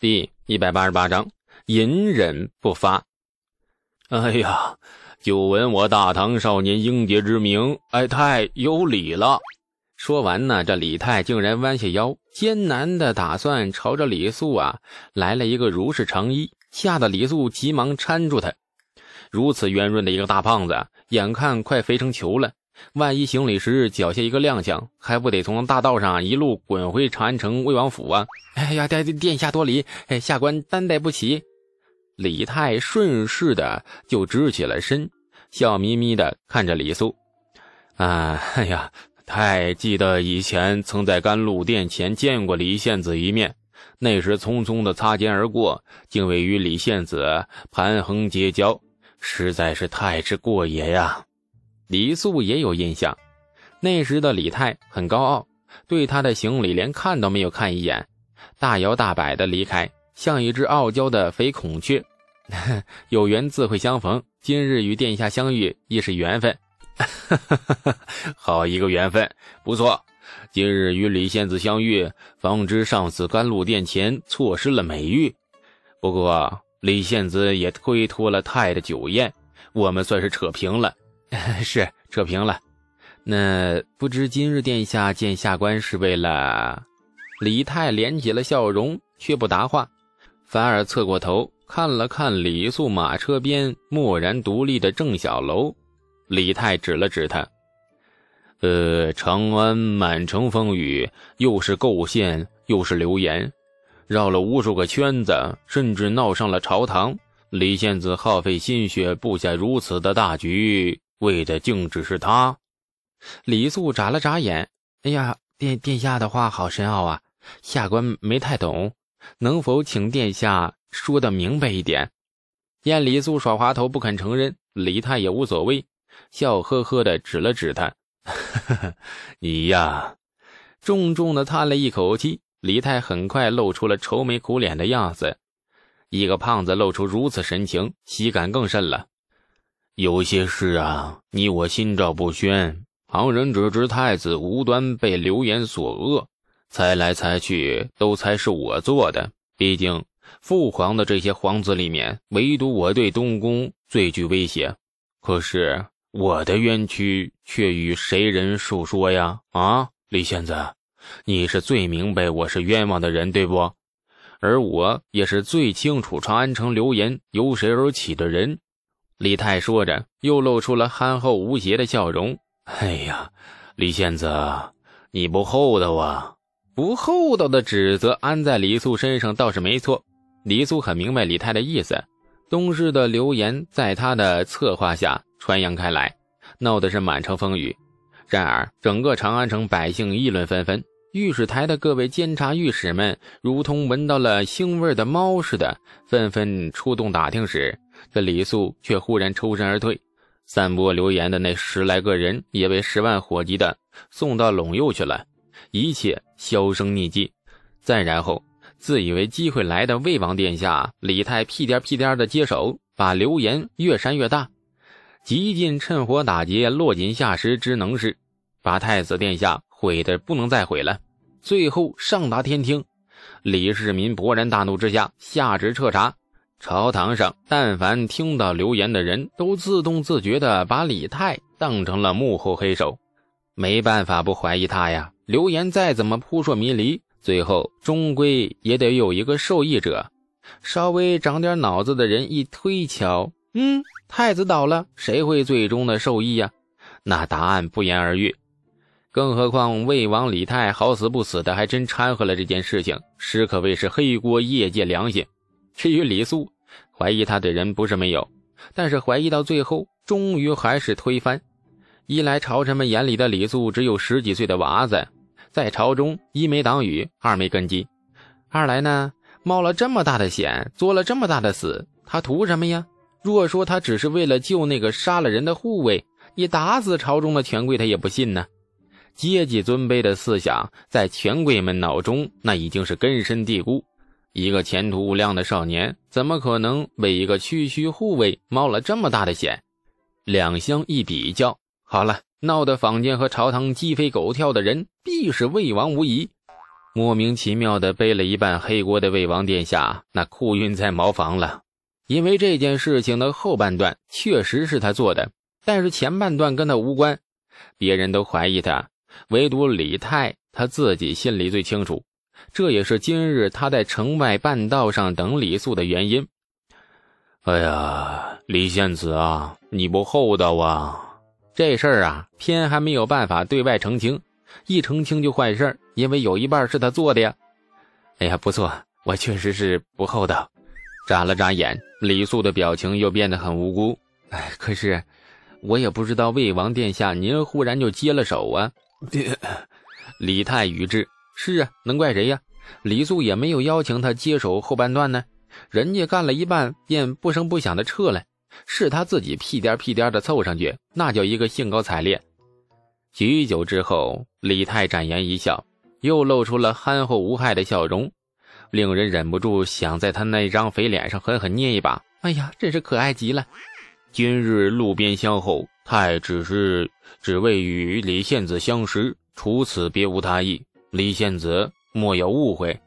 第一百八十八章，隐忍不发。哎呀，久闻我大唐少年英杰之名，哎，太有礼了。说完呢，这李泰竟然弯下腰，艰难的打算朝着李素啊来了一个如是长揖，吓得李素急忙搀住他。如此圆润的一个大胖子，眼看快肥成球了。万一行礼时脚下一个踉跄，还不得从大道上一路滚回长安城魏王府啊！哎呀，殿殿下多礼，哎，下官担待不起。李泰顺势的就直起了身，笑眯眯的看着李素。啊，哎呀，太记得以前曾在甘露殿前见过李献子一面，那时匆匆的擦肩而过，竟未与李献子盘横结交，实在是太之过也呀。李素也有印象，那时的李泰很高傲，对他的行李连看都没有看一眼，大摇大摆的离开，像一只傲娇的肥孔雀。有缘自会相逢，今日与殿下相遇亦是缘分。好一个缘分，不错。今日与李仙子相遇，方知上次甘露殿前错失了美玉。不过李仙子也推脱了太的酒宴，我们算是扯平了。是扯平了，那不知今日殿下见下官是为了？李泰敛起了笑容，却不答话，反而侧过头看了看李素马车边默然独立的郑小楼。李泰指了指他：“呃，长安满城风雨，又是构陷，又是流言，绕了无数个圈子，甚至闹上了朝堂。李献子耗费心血布下如此的大局。”为的竟只是他，李素眨了眨眼。哎呀，殿殿下的话好深奥啊，下官没太懂，能否请殿下说的明白一点？见李素耍滑头不肯承认，李泰也无所谓，笑呵呵的指了指他：“ 你呀。”重重的叹了一口气。李泰很快露出了愁眉苦脸的样子。一个胖子露出如此神情，喜感更甚了。有些事啊，你我心照不宣。旁人只知太子无端被流言所恶，猜来猜去都猜是我做的。毕竟父皇的这些皇子里面，唯独我对东宫最具威胁。可是我的冤屈却与谁人诉说呀？啊，李仙子，你是最明白我是冤枉的人，对不？而我也是最清楚长安城流言由谁而起的人。李泰说着，又露出了憨厚无邪的笑容。哎呀，李仙子，你不厚道啊！不厚道的指责安在李素身上倒是没错。李素很明白李泰的意思。东市的流言在他的策划下传扬开来，闹的是满城风雨。然而，整个长安城百姓议论纷纷，御史台的各位监察御史们如同闻到了腥味的猫似的，纷纷出动打听时。这李素却忽然抽身而退，散播流言的那十来个人也被十万火急的送到陇右去了，一切销声匿迹。再然后，自以为机会来的魏王殿下李泰屁颠屁颠的接手，把流言越扇越大，极尽趁火打劫、落井下石之能事，把太子殿下毁的不能再毁了。最后上达天听，李世民勃然大怒之下，下旨彻查。朝堂上，但凡听到流言的人都自动自觉地把李泰当成了幕后黑手，没办法不怀疑他呀。流言再怎么扑朔迷离，最后终归也得有一个受益者。稍微长点脑子的人一推敲，嗯，太子倒了，谁会最终的受益呀？那答案不言而喻。更何况魏王李泰好死不死的，还真掺和了这件事情，实可谓是黑锅业界良心。至于李素，怀疑他的人不是没有，但是怀疑到最后，终于还是推翻。一来朝臣们眼里的李素只有十几岁的娃子，在朝中一没挡雨，二没根基；二来呢，冒了这么大的险，做了这么大的死，他图什么呀？若说他只是为了救那个杀了人的护卫，你打死朝中的权贵，他也不信呢。阶级尊卑的思想在权贵们脑中，那已经是根深蒂固。一个前途无量的少年，怎么可能为一个区区护卫冒了这么大的险？两相一比较，好了，闹得坊间和朝堂鸡飞狗跳的人，必是魏王无疑。莫名其妙的背了一半黑锅的魏王殿下，那哭晕在茅房了。因为这件事情的后半段确实是他做的，但是前半段跟他无关，别人都怀疑他，唯独李泰他自己心里最清楚。这也是今日他在城外半道上等李素的原因。哎呀，李献子啊，你不厚道啊！这事儿啊，偏还没有办法对外澄清，一澄清就坏事因为有一半是他做的呀。哎呀，不错，我确实是不厚道。眨了眨眼，李素的表情又变得很无辜。哎，可是我也不知道魏王殿下您忽然就接了手啊。李泰语之：“是啊，能怪谁呀？李素也没有邀请他接手后半段呢，人家干了一半便不声不响的撤了，是他自己屁颠屁颠的凑上去，那叫一个兴高采烈。”许久之后，李泰展颜一笑，又露出了憨厚无害的笑容。令人忍不住想在他那张肥脸上狠狠捏一把。哎呀，真是可爱极了！今日路边相候，太只是只为与李献子相识，除此别无他意。李献子莫要误会。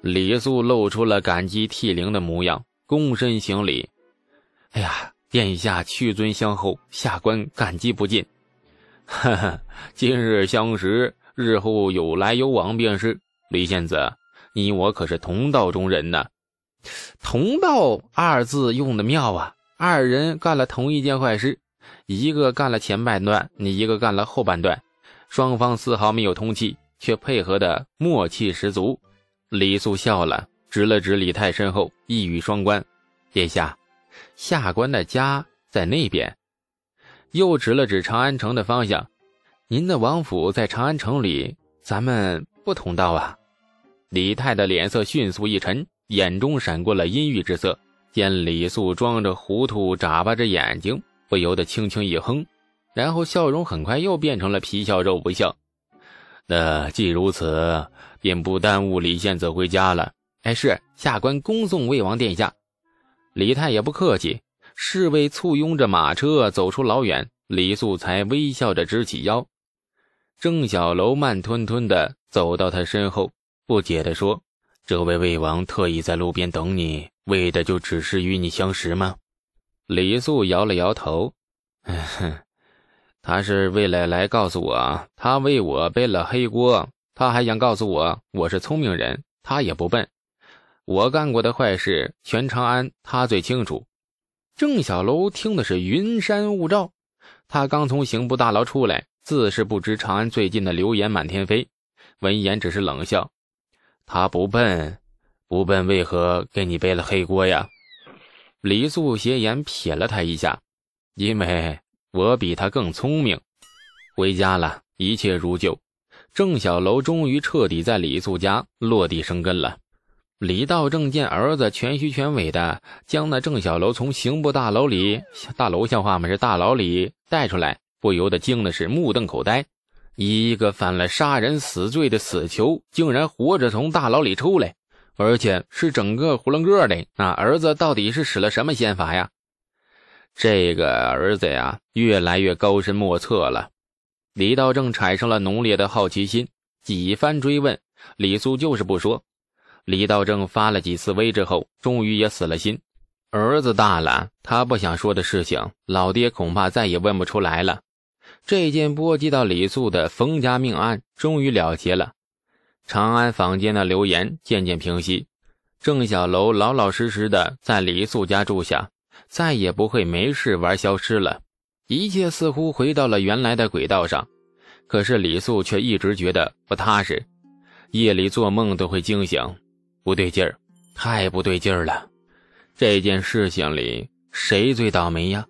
李素露出了感激涕零的模样，躬身行礼。哎呀，殿下屈尊相候，下官感激不尽。哈哈，今日相识，日后有来有往便是。李献子。你我可是同道中人呢，同道二字用的妙啊！二人干了同一件坏事，一个干了前半段，你一个干了后半段，双方丝毫没有通气，却配合的默契十足。李素笑了，指了指李泰身后，一语双关：“殿下，下官的家在那边。”又指了指长安城的方向：“您的王府在长安城里，咱们不同道啊。”李泰的脸色迅速一沉，眼中闪过了阴郁之色。见李素装着糊涂，眨巴着眼睛，不由得轻轻一哼，然后笑容很快又变成了皮笑肉不笑。那既如此，便不耽误李献子回家了。哎，是下官恭送魏王殿下。李泰也不客气，侍卫簇拥着马车走出老远，李素才微笑着直起腰。郑小楼慢吞吞地走到他身后。不解地说：“这位魏王特意在路边等你，为的就只是与你相识吗？”李素摇了摇头：“哼，他是为了来告诉我，他为我背了黑锅。他还想告诉我，我是聪明人，他也不笨。我干过的坏事，全长安他最清楚。”郑小楼听的是云山雾罩，他刚从刑部大牢出来，自是不知长安最近的流言满天飞。闻言，只是冷笑。他不笨，不笨，为何给你背了黑锅呀？李素斜眼瞥了他一下，因为我比他更聪明。回家了，一切如旧。郑小楼终于彻底在李素家落地生根了。李道正见儿子全虚全伪的将那郑小楼从刑部大楼里大楼像话吗？是大牢里带出来，不由得惊的是目瞪口呆。一个犯了杀人死罪的死囚，竟然活着从大牢里出来，而且是整个囫囵个的。那儿子到底是使了什么仙法呀？这个儿子呀，越来越高深莫测了。李道正产生了浓烈的好奇心，几番追问，李素就是不说。李道正发了几次威之后，终于也死了心。儿子大了，他不想说的事情，老爹恐怕再也问不出来了。这件波及到李素的冯家命案终于了结了，长安坊间的流言渐渐平息，郑小楼老老实实的在李素家住下，再也不会没事玩消失了，一切似乎回到了原来的轨道上。可是李素却一直觉得不踏实，夜里做梦都会惊醒，不对劲儿，太不对劲儿了。这件事情里谁最倒霉呀？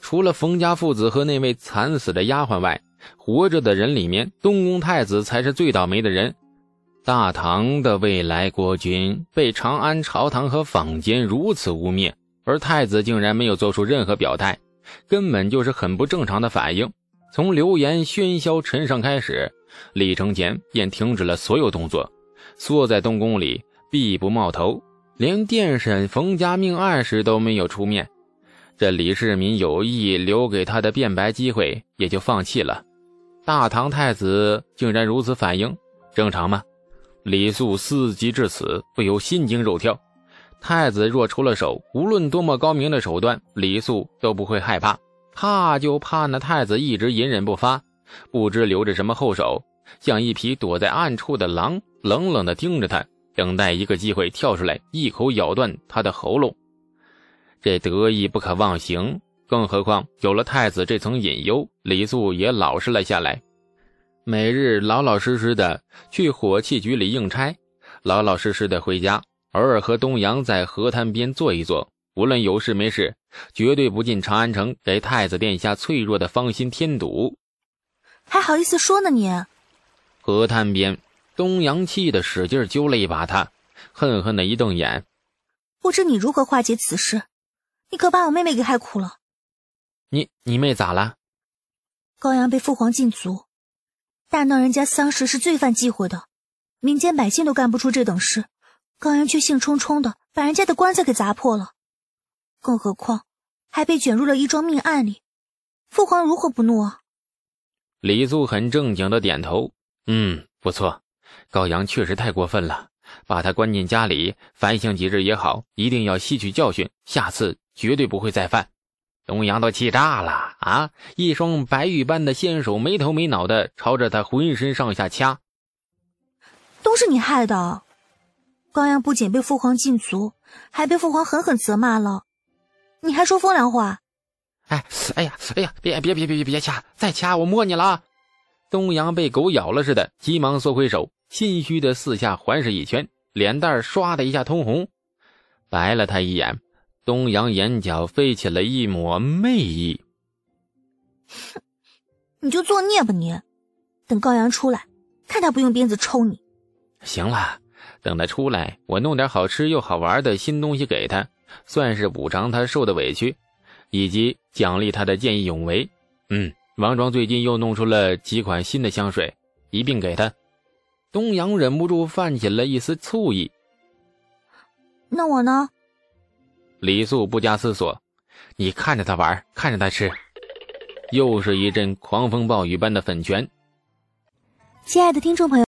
除了冯家父子和那位惨死的丫鬟外，活着的人里面，东宫太子才是最倒霉的人。大唐的未来国君被长安朝堂和坊间如此污蔑，而太子竟然没有做出任何表态，根本就是很不正常的反应。从流言喧嚣尘上开始，李承乾便停止了所有动作，缩在东宫里，闭不冒头，连殿审冯家命案时都没有出面。这李世民有意留给他的辩白机会，也就放弃了。大唐太子竟然如此反应，正常吗？李素思及至此，不由心惊肉跳。太子若出了手，无论多么高明的手段，李素都不会害怕。怕就怕那太子一直隐忍不发，不知留着什么后手，像一匹躲在暗处的狼，冷冷地盯着他，等待一个机会跳出来，一口咬断他的喉咙。这得意不可忘形。更何况有了太子这层隐忧，李素也老实了下来，每日老老实实的去火器局里应差，老老实实的回家。偶尔和东阳在河滩边坐一坐，无论有事没事，绝对不进长安城，给太子殿下脆弱的芳心添堵。还好意思说呢你？河滩边，东阳气得使劲揪了一把他，恨恨的一瞪眼。不知你如何化解此事？你可把我妹妹给害苦了。你你妹咋了？高阳被父皇禁足，大闹人家丧事是罪犯忌讳的，民间百姓都干不出这等事。高阳却兴冲冲的把人家的棺材给砸破了，更何况还被卷入了一桩命案里，父皇如何不怒啊？李素很正经的点头，嗯，不错，高阳确实太过分了，把他关进家里反省几日也好，一定要吸取教训，下次绝对不会再犯。东阳都气炸了啊！一双白玉般的纤手没头没脑的朝着他浑身上下掐，都是你害的。高阳不仅被父皇禁足，还被父皇狠狠责骂了。你还说风凉话？哎，哎呀，哎呀，别别别别别别掐！再掐我摸你了！东阳被狗咬了似的，急忙缩回手，心虚的四下环视一圈，脸蛋唰的一下通红，白了他一眼。东阳眼角飞起了一抹媚意。哼，你就作孽吧你！等高阳出来，看他不用鞭子抽你。行了。等他出来，我弄点好吃又好玩的新东西给他，算是补偿他受的委屈，以及奖励他的见义勇为。嗯，王庄最近又弄出了几款新的香水，一并给他。东阳忍不住泛起了一丝醋意。那我呢？李素不加思索，你看着他玩，看着他吃。又是一阵狂风暴雨般的粉拳。亲爱的听众朋友。